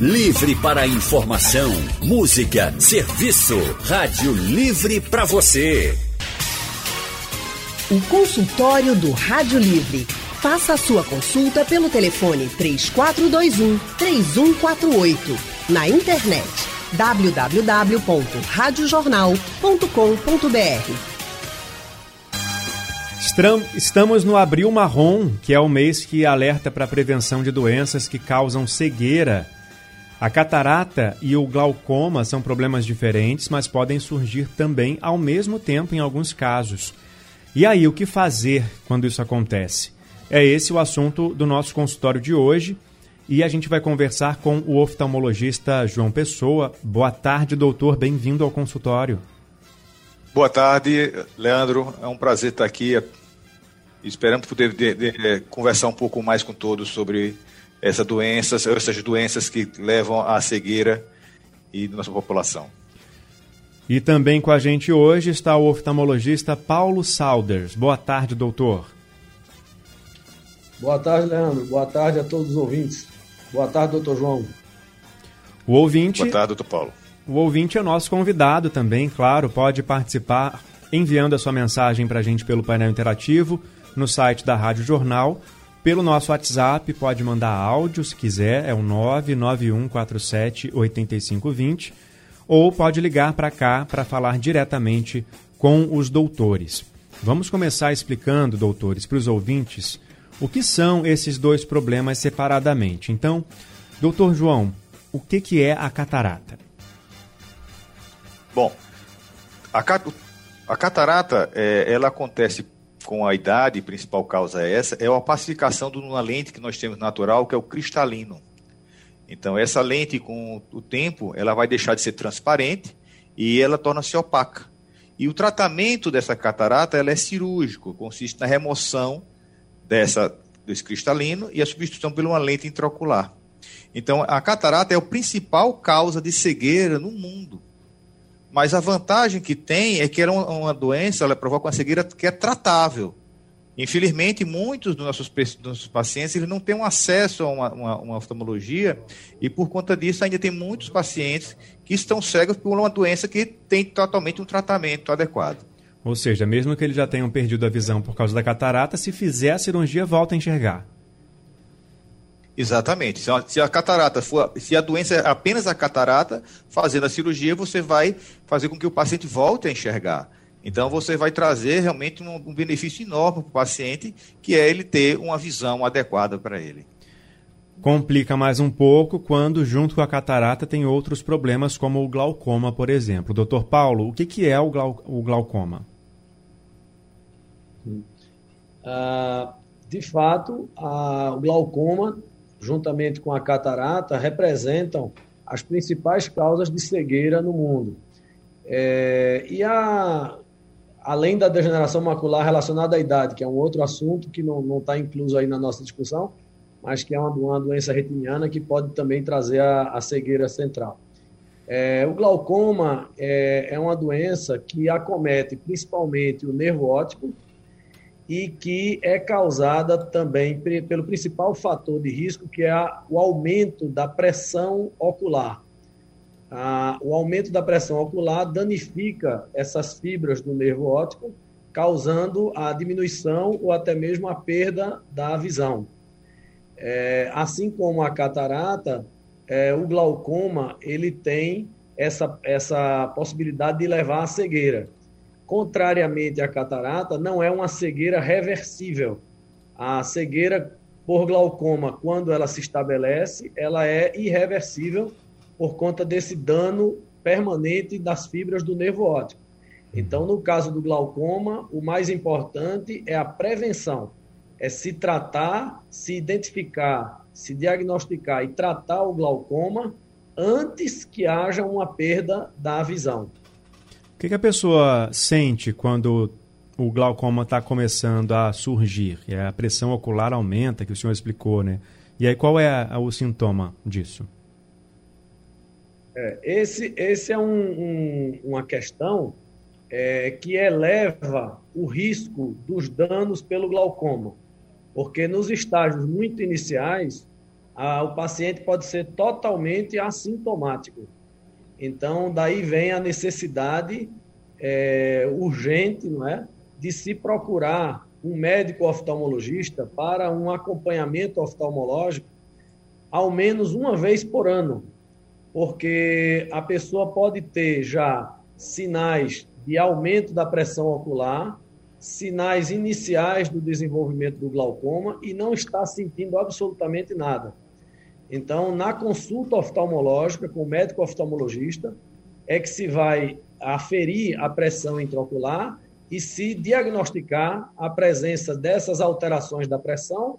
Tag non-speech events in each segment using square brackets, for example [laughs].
Livre para informação, música, serviço. Rádio Livre para você. O consultório do Rádio Livre. Faça a sua consulta pelo telefone 3421 3148. Na internet www.radiojornal.com.br. Estamos no Abril Marrom, que é o mês que alerta para a prevenção de doenças que causam cegueira. A catarata e o glaucoma são problemas diferentes, mas podem surgir também ao mesmo tempo em alguns casos. E aí, o que fazer quando isso acontece? É esse o assunto do nosso consultório de hoje e a gente vai conversar com o oftalmologista João Pessoa. Boa tarde, doutor, bem-vindo ao consultório. Boa tarde, Leandro. É um prazer estar aqui. Esperamos poder de, de, conversar um pouco mais com todos sobre essa doença, essas doenças que levam à cegueira e nossa população. E também com a gente hoje está o oftalmologista Paulo Saunders. Boa tarde, doutor. Boa tarde, Leandro. Boa tarde a todos os ouvintes. Boa tarde, doutor João. O ouvinte. Boa tarde, doutor Paulo. O ouvinte é nosso convidado também, claro, pode participar enviando a sua mensagem para a gente pelo painel interativo no site da Rádio Jornal. Pelo nosso WhatsApp, pode mandar áudio se quiser, é o 99147 8520 ou pode ligar para cá para falar diretamente com os doutores. Vamos começar explicando, doutores, para os ouvintes o que são esses dois problemas separadamente. Então, doutor João, o que, que é a catarata? Bom, a, a catarata é, ela acontece com a idade, principal causa é essa, é a pacificação de uma lente que nós temos natural, que é o cristalino. Então, essa lente, com o tempo, ela vai deixar de ser transparente e ela torna-se opaca. E o tratamento dessa catarata ela é cirúrgico, consiste na remoção dessa, desse cristalino e a substituição por uma lente intraocular. Então, a catarata é a principal causa de cegueira no mundo. Mas a vantagem que tem é que ela é uma doença, ela provoca uma cegueira que é tratável. Infelizmente, muitos dos nossos, dos nossos pacientes eles não têm um acesso a uma, uma, uma, oftalmologia e, por conta disso, ainda tem muitos pacientes que estão cegos por uma doença que tem totalmente um tratamento adequado. Ou seja, mesmo que eles já tenham perdido a visão por causa da catarata, se fizer a cirurgia, volta a enxergar. Exatamente. Se a, se a catarata for, se a doença é apenas a catarata, fazendo a cirurgia, você vai fazer com que o paciente volte a enxergar. Então você vai trazer realmente um, um benefício enorme para o paciente, que é ele ter uma visão adequada para ele. Complica mais um pouco quando, junto com a catarata, tem outros problemas, como o glaucoma, por exemplo. Doutor Paulo, o que, que é o, glau o glaucoma? Ah, de fato, a, o glaucoma, juntamente com a catarata, representam as principais causas de cegueira no mundo. É, e a, além da degeneração macular relacionada à idade, que é um outro assunto que não está incluso aí na nossa discussão, mas que é uma, uma doença retiniana que pode também trazer a, a cegueira central. É, o glaucoma é, é, uma doença que acomete principalmente o nervo óptico e que é causada também pelo principal fator de risco, que é o aumento da pressão ocular o aumento da pressão ocular danifica essas fibras do nervo óptico, causando a diminuição ou até mesmo a perda da visão. É, assim como a catarata, é, o glaucoma ele tem essa, essa possibilidade de levar à cegueira. Contrariamente à catarata, não é uma cegueira reversível. A cegueira por glaucoma, quando ela se estabelece, ela é irreversível por conta desse dano permanente das fibras do nervo óptico. Então, no caso do glaucoma, o mais importante é a prevenção, é se tratar, se identificar, se diagnosticar e tratar o glaucoma antes que haja uma perda da visão. O que, que a pessoa sente quando o glaucoma está começando a surgir? É a pressão ocular aumenta, que o senhor explicou, né? E aí qual é o sintoma disso? É, esse, esse é um, um, uma questão é, que eleva o risco dos danos pelo glaucoma, porque nos estágios muito iniciais, a, o paciente pode ser totalmente assintomático. Então, daí vem a necessidade é, urgente não é, de se procurar um médico oftalmologista para um acompanhamento oftalmológico ao menos uma vez por ano, porque a pessoa pode ter já sinais de aumento da pressão ocular, sinais iniciais do desenvolvimento do glaucoma e não está sentindo absolutamente nada. Então, na consulta oftalmológica com o médico oftalmologista, é que se vai aferir a pressão intraocular e se diagnosticar a presença dessas alterações da pressão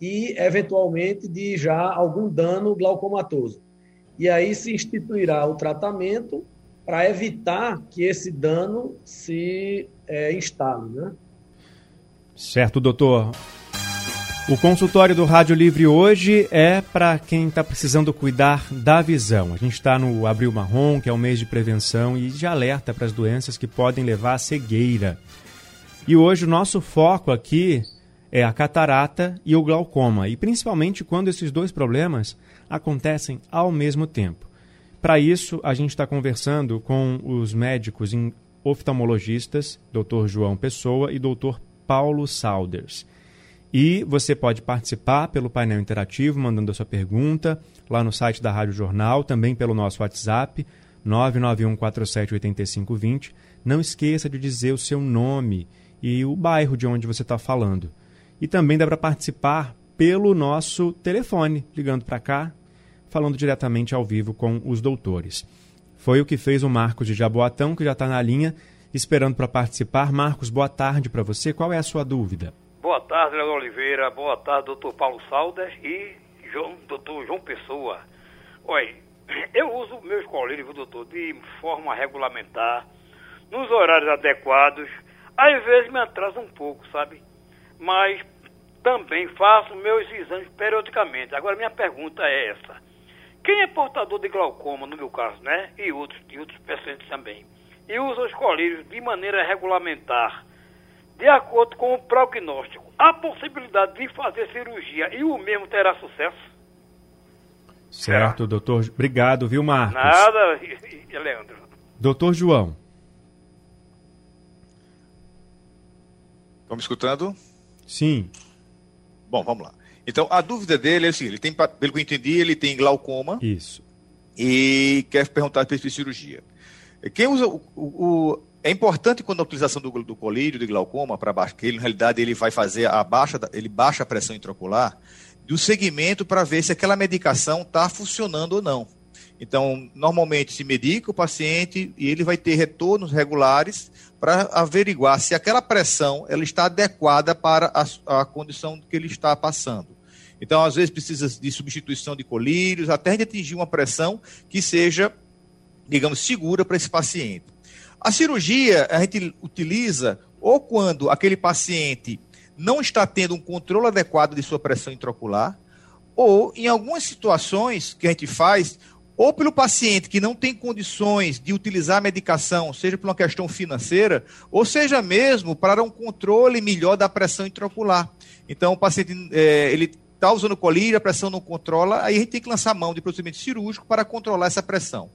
e, eventualmente, de já algum dano glaucomatoso. E aí se instituirá o tratamento para evitar que esse dano se é, instale. Né? Certo, doutor. O consultório do Rádio Livre hoje é para quem está precisando cuidar da visão. A gente está no Abril Marrom, que é o mês de prevenção e de alerta para as doenças que podem levar à cegueira. E hoje o nosso foco aqui é a catarata e o glaucoma, e principalmente quando esses dois problemas acontecem ao mesmo tempo. Para isso, a gente está conversando com os médicos oftalmologistas, Dr. João Pessoa e Dr. Paulo Saunders. E você pode participar pelo painel interativo, mandando a sua pergunta lá no site da Rádio Jornal, também pelo nosso WhatsApp, 991478520. Não esqueça de dizer o seu nome e o bairro de onde você está falando. E também dá para participar pelo nosso telefone, ligando para cá, falando diretamente ao vivo com os doutores. Foi o que fez o Marcos de Jaboatão, que já está na linha, esperando para participar. Marcos, boa tarde para você. Qual é a sua dúvida? Boa tarde, Leandro Oliveira. Boa tarde, doutor Paulo Saldas e João, doutor João Pessoa. Oi, eu uso meus colírios, doutor, de forma regulamentar, nos horários adequados. Às vezes me atrasa um pouco, sabe? Mas também faço meus exames periodicamente. Agora, minha pergunta é essa. Quem é portador de glaucoma, no meu caso, né? E outros, e outros pacientes também, e usa os colírios de maneira regulamentar, de acordo com o prognóstico, há possibilidade de fazer cirurgia e o mesmo terá sucesso? Certo, doutor. Obrigado, viu, Marcos? Nada, [laughs] Leandro. Doutor João. Vamos escutando? Sim. Bom, vamos lá. Então, a dúvida dele é seguinte: ele tem, pelo que eu entendi, ele tem glaucoma. Isso. E quer perguntar sobre cirurgia. Quem usa o, o, é importante quando a utilização do, do colírio de glaucoma para baixo, que ele, na realidade ele vai fazer a baixa, ele baixa a pressão intraocular, do segmento para ver se aquela medicação está funcionando ou não. Então, normalmente se medica o paciente e ele vai ter retornos regulares para averiguar se aquela pressão ela está adequada para a, a condição que ele está passando. Então, às vezes precisa de substituição de colírios, até de atingir uma pressão que seja, digamos, segura para esse paciente. A cirurgia a gente utiliza ou quando aquele paciente não está tendo um controle adequado de sua pressão intraocular, ou em algumas situações que a gente faz, ou pelo paciente que não tem condições de utilizar a medicação, seja por uma questão financeira, ou seja mesmo para um controle melhor da pressão intraocular. Então, o paciente é, ele está usando colírio, a pressão não controla, aí a gente tem que lançar mão de procedimento cirúrgico para controlar essa pressão.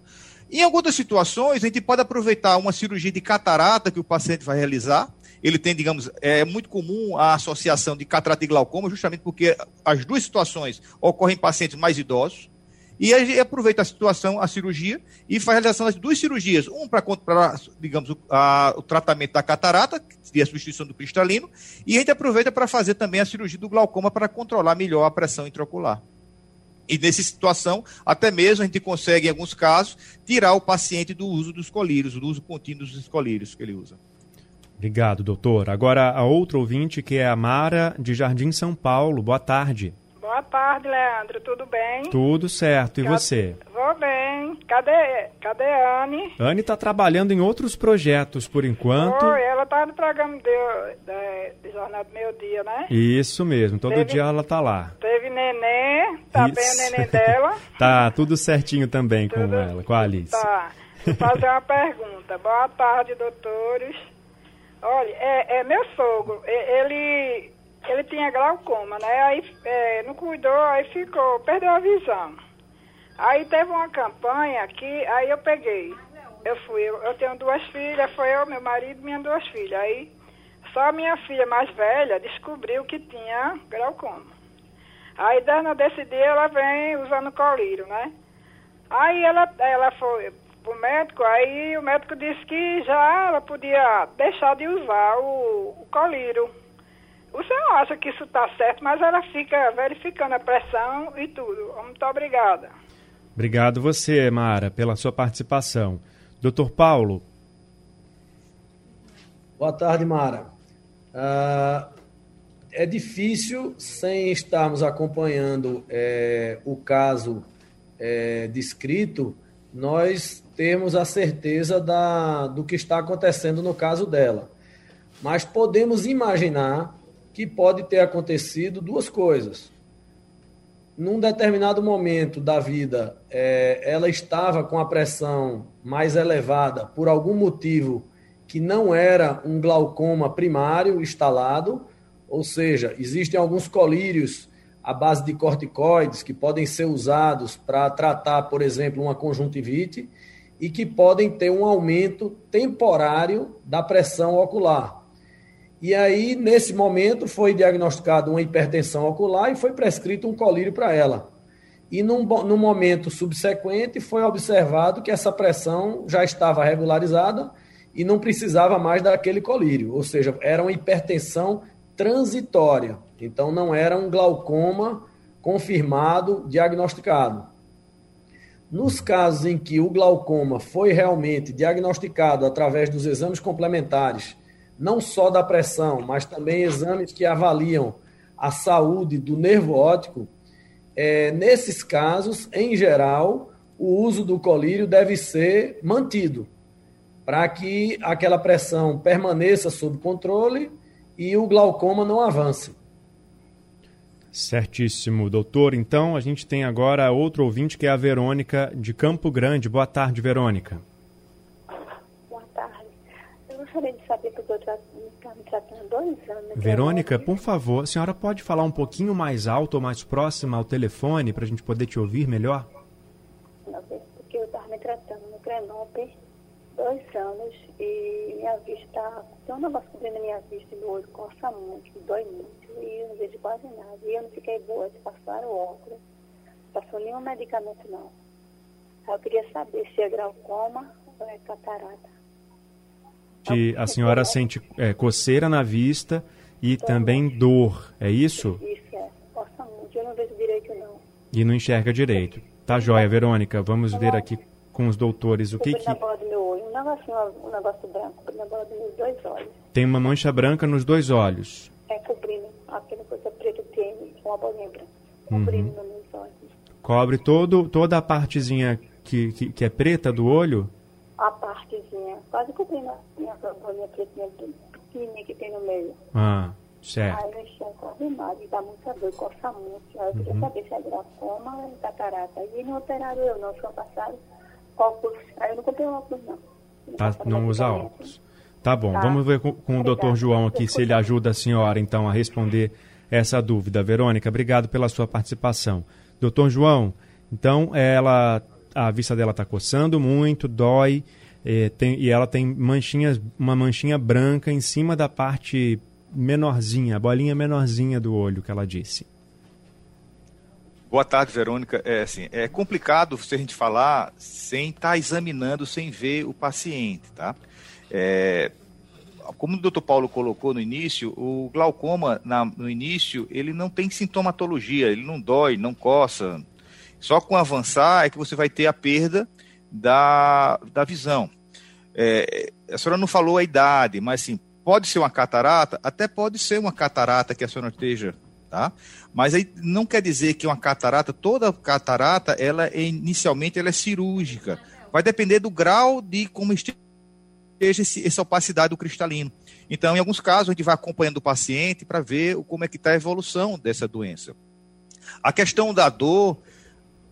Em algumas situações, a gente pode aproveitar uma cirurgia de catarata que o paciente vai realizar. Ele tem, digamos, é muito comum a associação de catarata e glaucoma, justamente porque as duas situações ocorrem em pacientes mais idosos. E a gente aproveita a situação, a cirurgia, e faz a realização das duas cirurgias. Um para, digamos, o, a, o tratamento da catarata, que seria a substituição do cristalino, e a gente aproveita para fazer também a cirurgia do glaucoma para controlar melhor a pressão intraocular. E nessa situação, até mesmo a gente consegue, em alguns casos, tirar o paciente do uso dos colírios, do uso contínuo dos colírios que ele usa. Obrigado, doutor. Agora, a outra ouvinte, que é a Mara, de Jardim São Paulo. Boa tarde. Boa tarde, Leandro. Tudo bem? Tudo certo. E Cadê... você? Vou bem. Cadê, cadê a Anne? Anne está trabalhando em outros projetos por enquanto. Ela está no programa de, de, de Jornal do Meio Dia, né? Isso mesmo. Todo teve, dia ela está lá. Teve neném. Tá Isso. bem o neném dela? [laughs] tá, tudo certinho também tudo, com ela, com a Alice. Tá. Vou fazer uma pergunta. Boa tarde, doutores. Olha, é, é meu sogro. Ele ele tinha glaucoma, né? Aí é, não cuidou, aí ficou, perdeu a visão. Aí teve uma campanha que aí eu peguei. Eu fui, eu, eu tenho duas filhas, foi eu, meu marido e minhas duas filhas. Aí só a minha filha mais velha descobriu que tinha glaucoma. Aí dando desse dia ela vem usando colírio, né? Aí ela, ela foi pro médico, aí o médico disse que já ela podia deixar de usar o, o colírio. O senhor acha que isso está certo, mas ela fica verificando a pressão e tudo. Muito obrigada. Obrigado você, Mara, pela sua participação. Doutor Paulo. Boa tarde, Mara. Uh, é difícil, sem estarmos acompanhando é, o caso é, descrito, nós termos a certeza da, do que está acontecendo no caso dela. Mas podemos imaginar que pode ter acontecido duas coisas. Num determinado momento da vida, é, ela estava com a pressão mais elevada por algum motivo que não era um glaucoma primário instalado, ou seja, existem alguns colírios à base de corticoides que podem ser usados para tratar, por exemplo, uma conjuntivite e que podem ter um aumento temporário da pressão ocular. E aí, nesse momento, foi diagnosticado uma hipertensão ocular e foi prescrito um colírio para ela. E num, no momento subsequente, foi observado que essa pressão já estava regularizada e não precisava mais daquele colírio, ou seja, era uma hipertensão transitória. Então não era um glaucoma confirmado, diagnosticado. Nos casos em que o glaucoma foi realmente diagnosticado através dos exames complementares, não só da pressão, mas também exames que avaliam a saúde do nervo óptico, é, nesses casos, em geral, o uso do colírio deve ser mantido para que aquela pressão permaneça sob controle e o glaucoma não avance. Certíssimo, doutor. Então, a gente tem agora outro ouvinte que é a Verônica de Campo Grande. Boa tarde, Verônica. Boa tarde. Eu gostaria de saber, porque estou me tratando dois anos. Né? Verônica, por favor, a senhora pode falar um pouquinho mais alto ou mais próxima ao telefone para a gente poder te ouvir melhor? Não, porque eu estava me tratando no Grenoble dois anos e minha vista, tem um negócio cobrindo minha vista do olho, coça muito, dói muito e eu não vejo quase nada. E eu não fiquei boa, se passaram óculos, passou nenhum medicamento não. Eu queria saber se é glaucoma ou é catarata. Que a senhora sente é, coceira na vista e também dor, é isso? Isso, é. Coça muito, eu não vejo direito não. E não enxerga direito. Tá joia, Verônica. Vamos ver aqui com os doutores o que que... Na bola do meu olho, um negócio, um negócio branco, na bola dos meus dois olhos. Tem uma mancha branca nos dois olhos. É, cobrindo, aquela coisa preta tem, uma bolinha branca, cobrindo uhum. meus olhos. Cobre todo, toda a partezinha que, que, que, é preta do olho? A partezinha, quase cobrindo a minha bolinha pequenininha que tem no meio. Ah, certo. Aí eu enxergo quase nada, e dá muita dor, coça muito. Aí eu queria uhum. saber se é glaucoma ou catarata. E não operaram eu não, só passaram óculos. Aí eu não comprei óculos, não. Não, tá, não usa óculos. Tá bom, tá. vamos ver com, com o doutor João aqui se ele ajuda a senhora, então, a responder essa dúvida. Verônica, obrigado pela sua participação. Doutor João, então, ela, a vista dela está coçando muito, dói, eh, tem, e ela tem manchinhas, uma manchinha branca em cima da parte menorzinha, a bolinha menorzinha do olho que ela disse. Boa tarde, Verônica. É, assim, é complicado a gente falar sem estar tá examinando, sem ver o paciente, tá? É, como o doutor Paulo colocou no início, o glaucoma, na, no início, ele não tem sintomatologia, ele não dói, não coça. Só com avançar é que você vai ter a perda da, da visão. É, a senhora não falou a idade, mas sim, pode ser uma catarata? Até pode ser uma catarata que a senhora esteja tá? Mas aí não quer dizer que uma catarata, toda catarata, ela é, inicialmente ela é cirúrgica. Vai depender do grau de como esteja esse, essa opacidade do cristalino. Então, em alguns casos, a gente vai acompanhando o paciente para ver como é que está a evolução dessa doença. A questão da dor,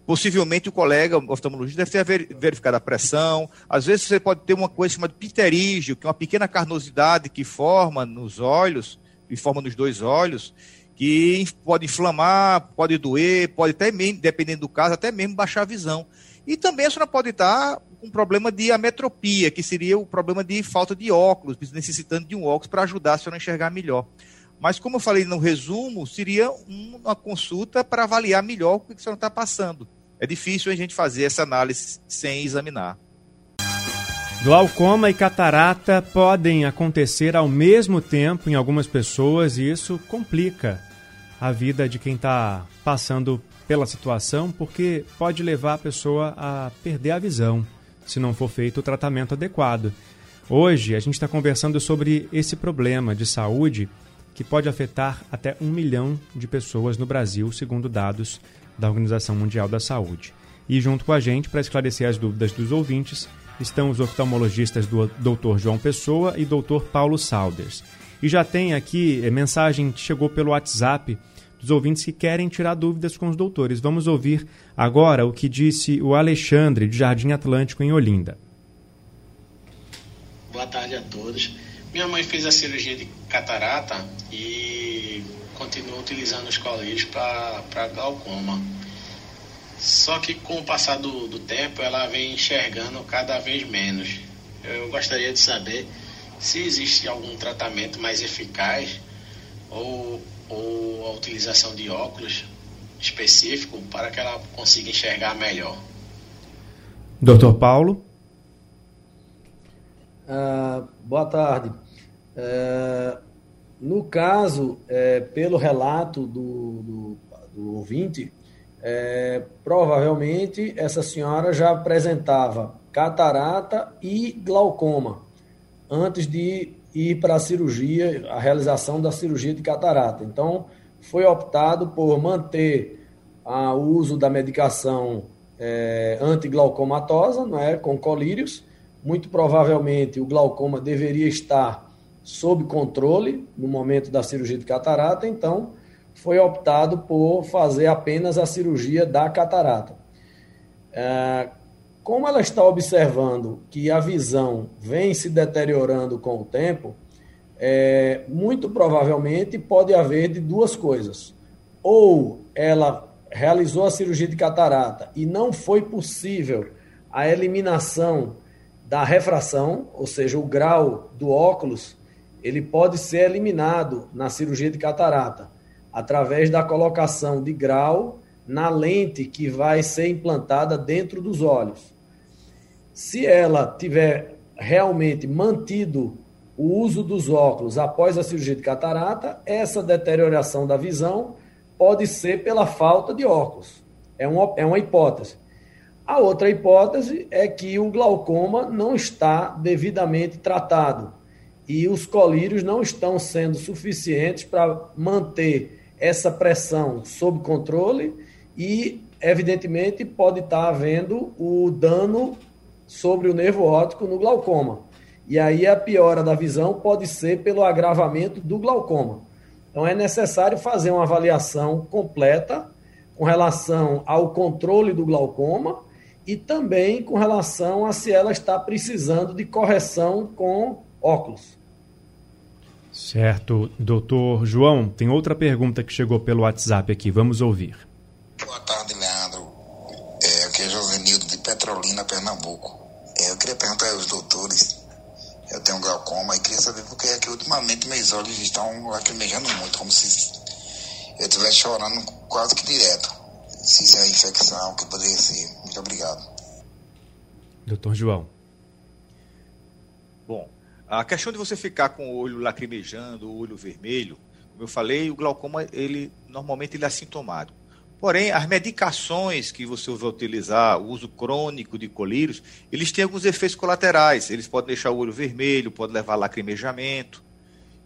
possivelmente o colega oftalmologista deve ter verificado a pressão. Às vezes você pode ter uma coisa chamada pterígio, que é uma pequena carnosidade que forma nos olhos, de forma nos dois olhos, que pode inflamar, pode doer, pode até mesmo, dependendo do caso, até mesmo baixar a visão. E também a senhora pode estar com um problema de ametropia, que seria o problema de falta de óculos, necessitando de um óculos para ajudar a senhora a enxergar melhor. Mas, como eu falei no resumo, seria uma consulta para avaliar melhor o que a senhora está passando. É difícil a gente fazer essa análise sem examinar. Glaucoma e catarata podem acontecer ao mesmo tempo em algumas pessoas e isso complica a vida de quem está passando pela situação, porque pode levar a pessoa a perder a visão se não for feito o tratamento adequado. Hoje a gente está conversando sobre esse problema de saúde que pode afetar até um milhão de pessoas no Brasil, segundo dados da Organização Mundial da Saúde. E junto com a gente, para esclarecer as dúvidas dos ouvintes, estão os oftalmologistas do Dr. João Pessoa e Dr. Paulo Saunders. E já tem aqui eh, mensagem que chegou pelo WhatsApp dos ouvintes que querem tirar dúvidas com os doutores. Vamos ouvir agora o que disse o Alexandre, de Jardim Atlântico, em Olinda. Boa tarde a todos. Minha mãe fez a cirurgia de catarata e continua utilizando os colírios para glaucoma. Só que com o passar do, do tempo ela vem enxergando cada vez menos. Eu gostaria de saber se existe algum tratamento mais eficaz ou, ou a utilização de óculos específico para que ela consiga enxergar melhor. Doutor Paulo? Uh, boa tarde. Uh, no caso, é, pelo relato do, do, do ouvinte, é, provavelmente essa senhora já apresentava catarata e glaucoma antes de ir para a cirurgia, a realização da cirurgia de catarata. Então, foi optado por manter a, o uso da medicação é, antiglaucomatosa, não é, com colírios. Muito provavelmente o glaucoma deveria estar sob controle no momento da cirurgia de catarata, então foi optado por fazer apenas a cirurgia da catarata. É, como ela está observando que a visão vem se deteriorando com o tempo, é, muito provavelmente pode haver de duas coisas. Ou ela realizou a cirurgia de catarata e não foi possível a eliminação da refração, ou seja, o grau do óculos, ele pode ser eliminado na cirurgia de catarata através da colocação de grau na lente que vai ser implantada dentro dos olhos. Se ela tiver realmente mantido o uso dos óculos após a cirurgia de catarata, essa deterioração da visão pode ser pela falta de óculos. É uma, é uma hipótese. A outra hipótese é que o glaucoma não está devidamente tratado e os colírios não estão sendo suficientes para manter essa pressão sob controle e, evidentemente, pode estar havendo o dano sobre o nervo óptico no glaucoma. E aí a piora da visão pode ser pelo agravamento do glaucoma. Então é necessário fazer uma avaliação completa com relação ao controle do glaucoma e também com relação a se ela está precisando de correção com óculos. Certo. Doutor João, tem outra pergunta que chegou pelo WhatsApp aqui. Vamos ouvir. Boa tarde, Leandro. É, aqui é Josenildo de Petrolina, Pernambuco. É, eu queria perguntar aos doutores. Eu tenho glaucoma e queria saber porque é que ultimamente meus olhos estão lacrimejando muito, como se eu estivesse chorando quase que direto. Se isso é infecção, que poderia ser. Muito obrigado. Doutor João. Bom, a questão de você ficar com o olho lacrimejando, o olho vermelho, como eu falei, o glaucoma, ele normalmente ele é assintomático. Porém, as medicações que você vai utilizar, o uso crônico de colírios, eles têm alguns efeitos colaterais. Eles podem deixar o olho vermelho, pode levar a lacrimejamento.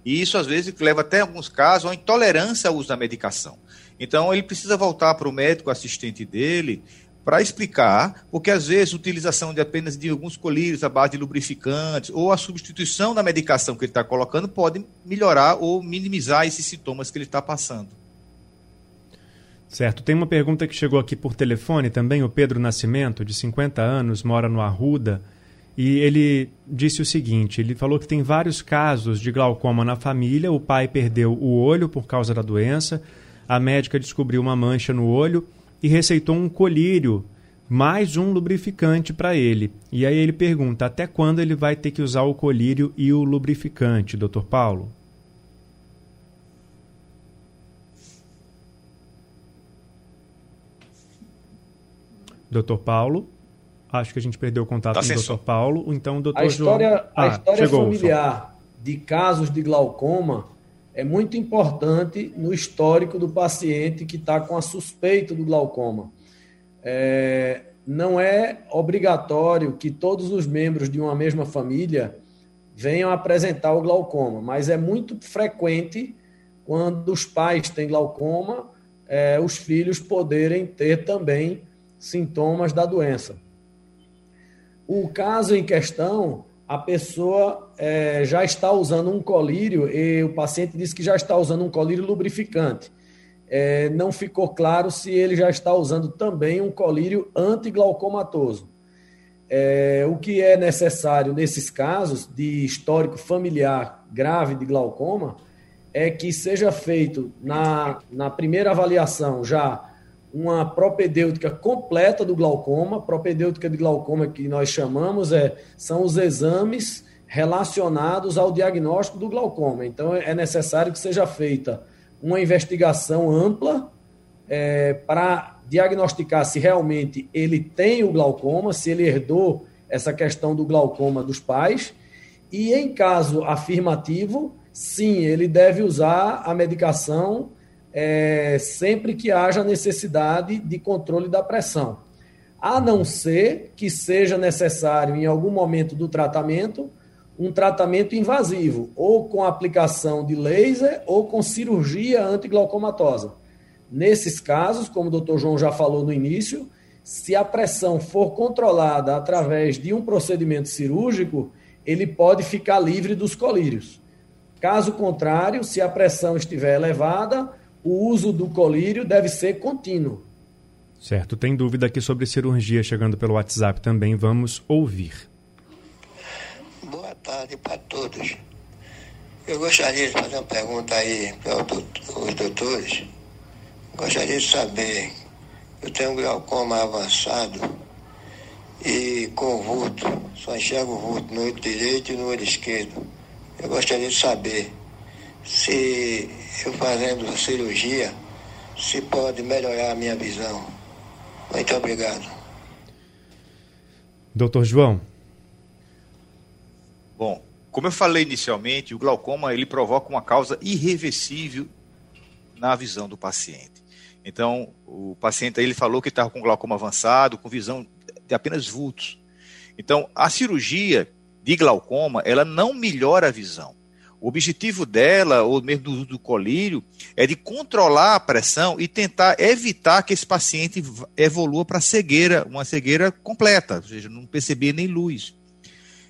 E isso, às vezes, leva até, em alguns casos, a intolerância ao uso da medicação. Então, ele precisa voltar para o médico assistente dele para explicar, porque às vezes a utilização de apenas de alguns colírios à base de lubrificantes ou a substituição da medicação que ele está colocando pode melhorar ou minimizar esses sintomas que ele está passando. Certo. Tem uma pergunta que chegou aqui por telefone também. O Pedro Nascimento, de 50 anos, mora no Arruda. e ele disse o seguinte: ele falou que tem vários casos de glaucoma na família. O pai perdeu o olho por causa da doença, a médica descobriu uma mancha no olho e receitou um colírio, mais um lubrificante para ele. E aí ele pergunta: até quando ele vai ter que usar o colírio e o lubrificante, doutor Paulo? Doutor Paulo? Acho que a gente perdeu o contato tá com o doutor Paulo. Então, doutor a história, João... ah, a história chegou, familiar de casos de glaucoma é muito importante no histórico do paciente que está com a suspeita do glaucoma. É, não é obrigatório que todos os membros de uma mesma família venham apresentar o glaucoma, mas é muito frequente quando os pais têm glaucoma, é, os filhos poderem ter também sintomas da doença. O caso em questão, a pessoa é, já está usando um colírio e o paciente disse que já está usando um colírio lubrificante. É, não ficou claro se ele já está usando também um colírio antiglaucomatoso. É, o que é necessário nesses casos de histórico familiar grave de glaucoma é que seja feito na, na primeira avaliação já uma propedêutica completa do glaucoma. Propedêutica de glaucoma que nós chamamos é são os exames relacionados ao diagnóstico do glaucoma. Então é necessário que seja feita uma investigação ampla é, para diagnosticar se realmente ele tem o glaucoma, se ele herdou essa questão do glaucoma dos pais. E em caso afirmativo, sim, ele deve usar a medicação é, sempre que haja necessidade de controle da pressão. A não ser que seja necessário, em algum momento do tratamento, um tratamento invasivo, ou com aplicação de laser ou com cirurgia antiglaucomatosa. Nesses casos, como o doutor João já falou no início, se a pressão for controlada através de um procedimento cirúrgico, ele pode ficar livre dos colírios. Caso contrário, se a pressão estiver elevada, o uso do colírio deve ser contínuo. Certo. Tem dúvida aqui sobre cirurgia chegando pelo WhatsApp também. Vamos ouvir. Boa tarde para todos. Eu gostaria de fazer uma pergunta aí para os doutores. Gostaria de saber, eu tenho um glaucoma avançado e com vulto, só enxergo o vulto no olho direito e no olho esquerdo. Eu gostaria de saber se eu fazendo a cirurgia, se pode melhorar a minha visão. Muito obrigado. Doutor João. Bom, como eu falei inicialmente, o glaucoma ele provoca uma causa irreversível na visão do paciente. Então, o paciente ele falou que estava com glaucoma avançado, com visão de apenas vultos. Então, a cirurgia de glaucoma, ela não melhora a visão. O objetivo dela, ou mesmo do, do colírio, é de controlar a pressão e tentar evitar que esse paciente evolua para cegueira, uma cegueira completa, ou seja, não perceber nem luz.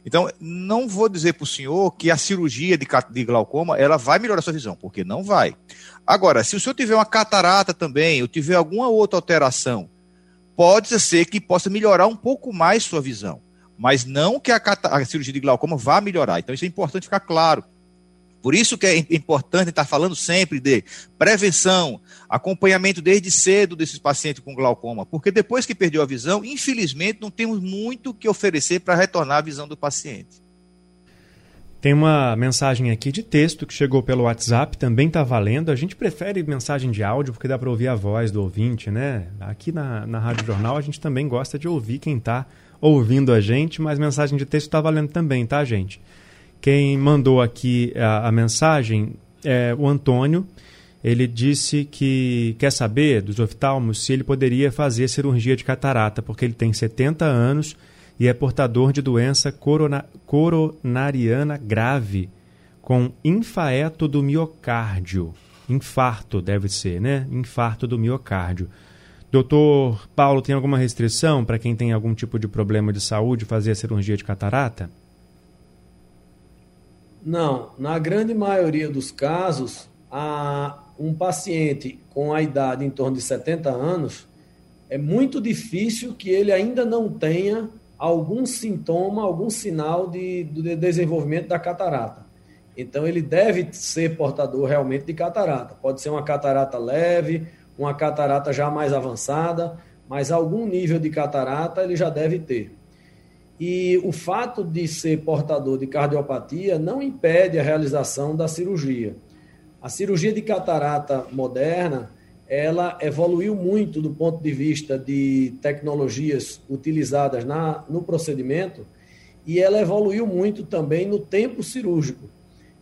Então, não vou dizer para o senhor que a cirurgia de, de glaucoma ela vai melhorar a sua visão, porque não vai. Agora, se o senhor tiver uma catarata também, ou tiver alguma outra alteração, pode ser que possa melhorar um pouco mais sua visão, mas não que a, a cirurgia de glaucoma vá melhorar. Então, isso é importante ficar claro. Por isso que é importante estar falando sempre de prevenção, acompanhamento desde cedo desses pacientes com glaucoma, porque depois que perdeu a visão, infelizmente não temos muito que oferecer para retornar a visão do paciente. Tem uma mensagem aqui de texto que chegou pelo WhatsApp, também está valendo. A gente prefere mensagem de áudio porque dá para ouvir a voz do ouvinte, né? Aqui na, na Rádio Jornal a gente também gosta de ouvir quem está ouvindo a gente, mas mensagem de texto está valendo também, tá, gente? Quem mandou aqui a, a mensagem é o Antônio. Ele disse que quer saber dos oftalmos se ele poderia fazer cirurgia de catarata, porque ele tem 70 anos e é portador de doença corona, coronariana grave, com infaeto do miocárdio. Infarto deve ser, né? Infarto do miocárdio. Doutor Paulo, tem alguma restrição para quem tem algum tipo de problema de saúde fazer a cirurgia de catarata? Não, na grande maioria dos casos, a, um paciente com a idade em torno de 70 anos, é muito difícil que ele ainda não tenha algum sintoma, algum sinal de, de desenvolvimento da catarata. Então, ele deve ser portador realmente de catarata. Pode ser uma catarata leve, uma catarata já mais avançada, mas algum nível de catarata ele já deve ter. E o fato de ser portador de cardiopatia não impede a realização da cirurgia. A cirurgia de catarata moderna, ela evoluiu muito do ponto de vista de tecnologias utilizadas na, no procedimento e ela evoluiu muito também no tempo cirúrgico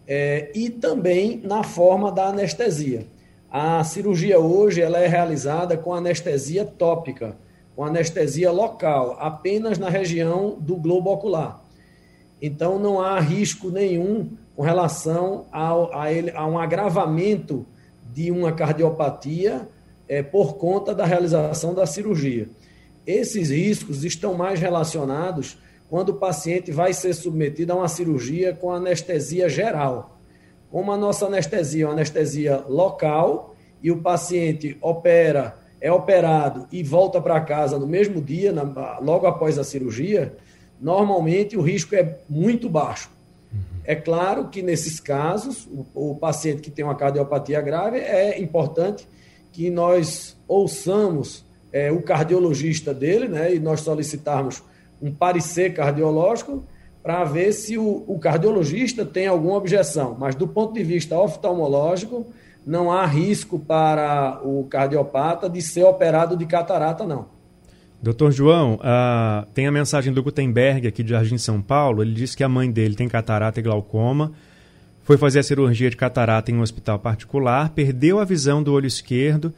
é, e também na forma da anestesia. A cirurgia hoje ela é realizada com anestesia tópica, com anestesia local, apenas na região do globo ocular. Então, não há risco nenhum com relação ao, a, ele, a um agravamento de uma cardiopatia é, por conta da realização da cirurgia. Esses riscos estão mais relacionados quando o paciente vai ser submetido a uma cirurgia com anestesia geral. Como a nossa anestesia é uma anestesia local e o paciente opera é operado e volta para casa no mesmo dia, na, logo após a cirurgia, normalmente o risco é muito baixo. Uhum. É claro que nesses casos, o, o, paciente que tem uma cardiopatia grave, é importante que nós ouçamos é, o cardiologista dele, né, e nós solicitarmos um parecer cardiológico para ver se o, o cardiologista tem alguma objeção. Mas do ponto de vista oftalmológico, não há risco para o cardiopata de ser operado de catarata, não. Doutor João, uh, tem a mensagem do Gutenberg aqui de Jardim São Paulo. Ele disse que a mãe dele tem catarata e glaucoma. Foi fazer a cirurgia de catarata em um hospital particular, perdeu a visão do olho esquerdo.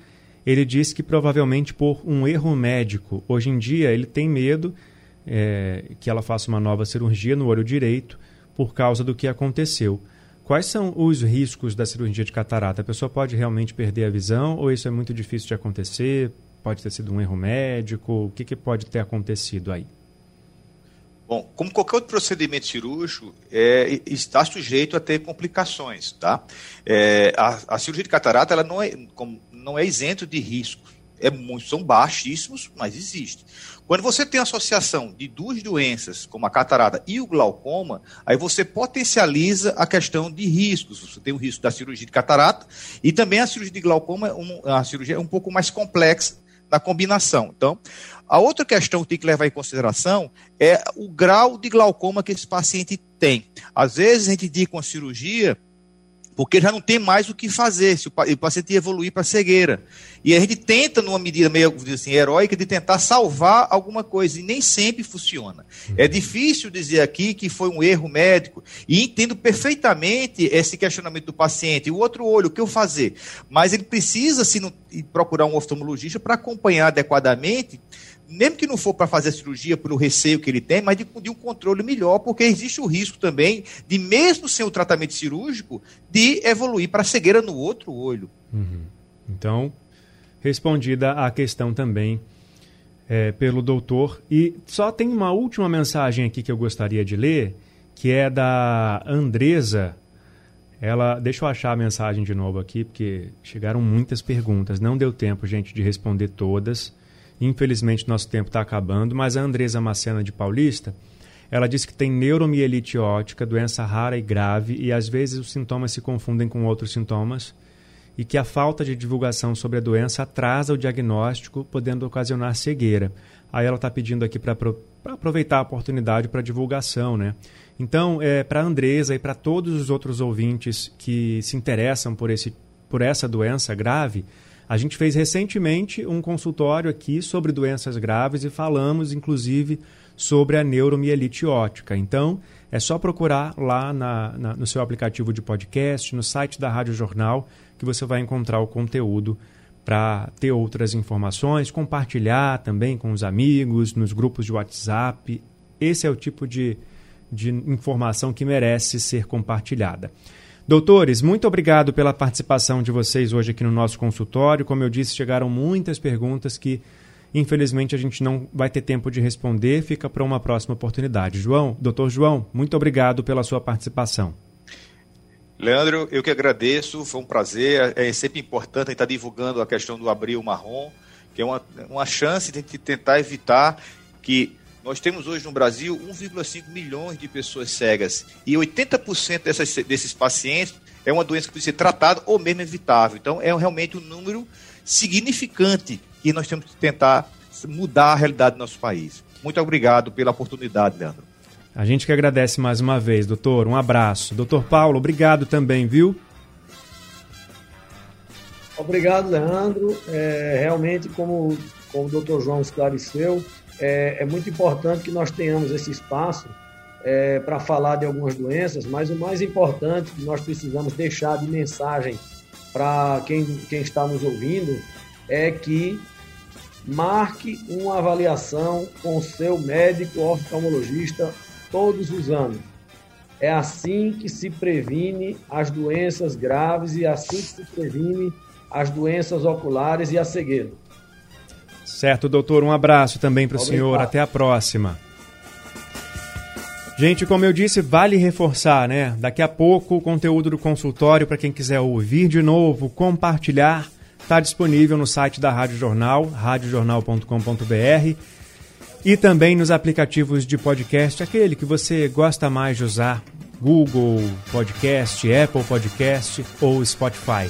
Ele disse que provavelmente por um erro médico. Hoje em dia ele tem medo é, que ela faça uma nova cirurgia no olho direito por causa do que aconteceu. Quais são os riscos da cirurgia de catarata? A pessoa pode realmente perder a visão ou isso é muito difícil de acontecer? Pode ter sido um erro médico? O que, que pode ter acontecido aí? Bom, como qualquer outro procedimento cirúrgico, é, está sujeito a ter complicações, tá? É, a, a, cirurgia de catarata ela não, é, não é isento de riscos. É muito, são baixíssimos, mas existe. Quando você tem associação de duas doenças, como a catarata e o glaucoma, aí você potencializa a questão de riscos. Você tem o risco da cirurgia de catarata e também a cirurgia de glaucoma, um, a cirurgia é um pouco mais complexa na combinação. Então, a outra questão que tem que levar em consideração é o grau de glaucoma que esse paciente tem. Às vezes a gente indica uma cirurgia porque já não tem mais o que fazer se o paciente evoluir para cegueira. E a gente tenta, numa medida meio assim, heróica, de tentar salvar alguma coisa, e nem sempre funciona. Uhum. É difícil dizer aqui que foi um erro médico, e entendo perfeitamente esse questionamento do paciente. O outro olho, o que eu fazer? Mas ele precisa, se procurar um oftalmologista para acompanhar adequadamente mesmo que não for para fazer a cirurgia pelo receio que ele tem, mas de, de, um controle melhor, porque existe o risco também de, mesmo sem o tratamento cirúrgico, de evoluir para cegueira no outro olho. Uhum. Então, respondida a questão também é, pelo doutor. E só tem uma última mensagem aqui que eu gostaria de ler, que é da Andresa. Ela, deixa eu achar a mensagem de novo aqui, porque chegaram muitas perguntas. Não deu tempo, gente, de responder todas. Infelizmente, nosso tempo está acabando, mas a Andresa Macena de Paulista, ela diz que tem neuromielite ótica, doença rara e grave, e às vezes os sintomas se confundem com outros sintomas, e que a falta de divulgação sobre a doença atrasa o diagnóstico, podendo ocasionar cegueira. Aí ela está pedindo aqui para aproveitar a oportunidade para divulgação, né? Então, é, para a Andresa e para todos os outros ouvintes que se interessam por, esse, por essa doença grave, a gente fez recentemente um consultório aqui sobre doenças graves e falamos, inclusive, sobre a neuromielite ótica. Então, é só procurar lá na, na, no seu aplicativo de podcast, no site da Rádio Jornal, que você vai encontrar o conteúdo para ter outras informações, compartilhar também com os amigos, nos grupos de WhatsApp. Esse é o tipo de, de informação que merece ser compartilhada. Doutores, muito obrigado pela participação de vocês hoje aqui no nosso consultório. Como eu disse, chegaram muitas perguntas que, infelizmente, a gente não vai ter tempo de responder. Fica para uma próxima oportunidade. João, doutor João, muito obrigado pela sua participação. Leandro, eu que agradeço, foi um prazer. É sempre importante estar divulgando a questão do abril marrom, que é uma, uma chance de tentar evitar que Nós temos hoje no Brasil 1,5 milhões de pessoas cegas e 80% dessas, desses pacientes é uma doença que precisa ser tratada ou mesmo evitável. Então, é realmente um número significante que nós temos que tentar mudar a realidade do nosso país. Muito obrigado pela oportunidade, Leandro. A gente que agradece mais uma vez, doutor. Um abraço. Doutor Paulo, obrigado também, viu? Obrigado, Leandro. É, realmente, como, como o doutor João esclareceu, é, é muito importante que nós tenhamos esse espaço é, para falar de algumas doenças, mas o mais importante que nós precisamos deixar de mensagem para quem, quem está nos ouvindo é que marque uma avaliação com seu médico oftalmologista todos os anos. É assim que se previne as doenças graves e assim que se previne as doenças oculares e a cegueira. Certo, doutor. Um abraço também para o senhor. Até a próxima. Gente, como eu disse, vale reforçar, né? Daqui a pouco o conteúdo do consultório para quem quiser ouvir de novo, compartilhar, está disponível no site da Rádio Jornal, radiojornal.com.br e também nos aplicativos de podcast, aquele que você gosta mais de usar, Google Podcast, Apple Podcast ou Spotify.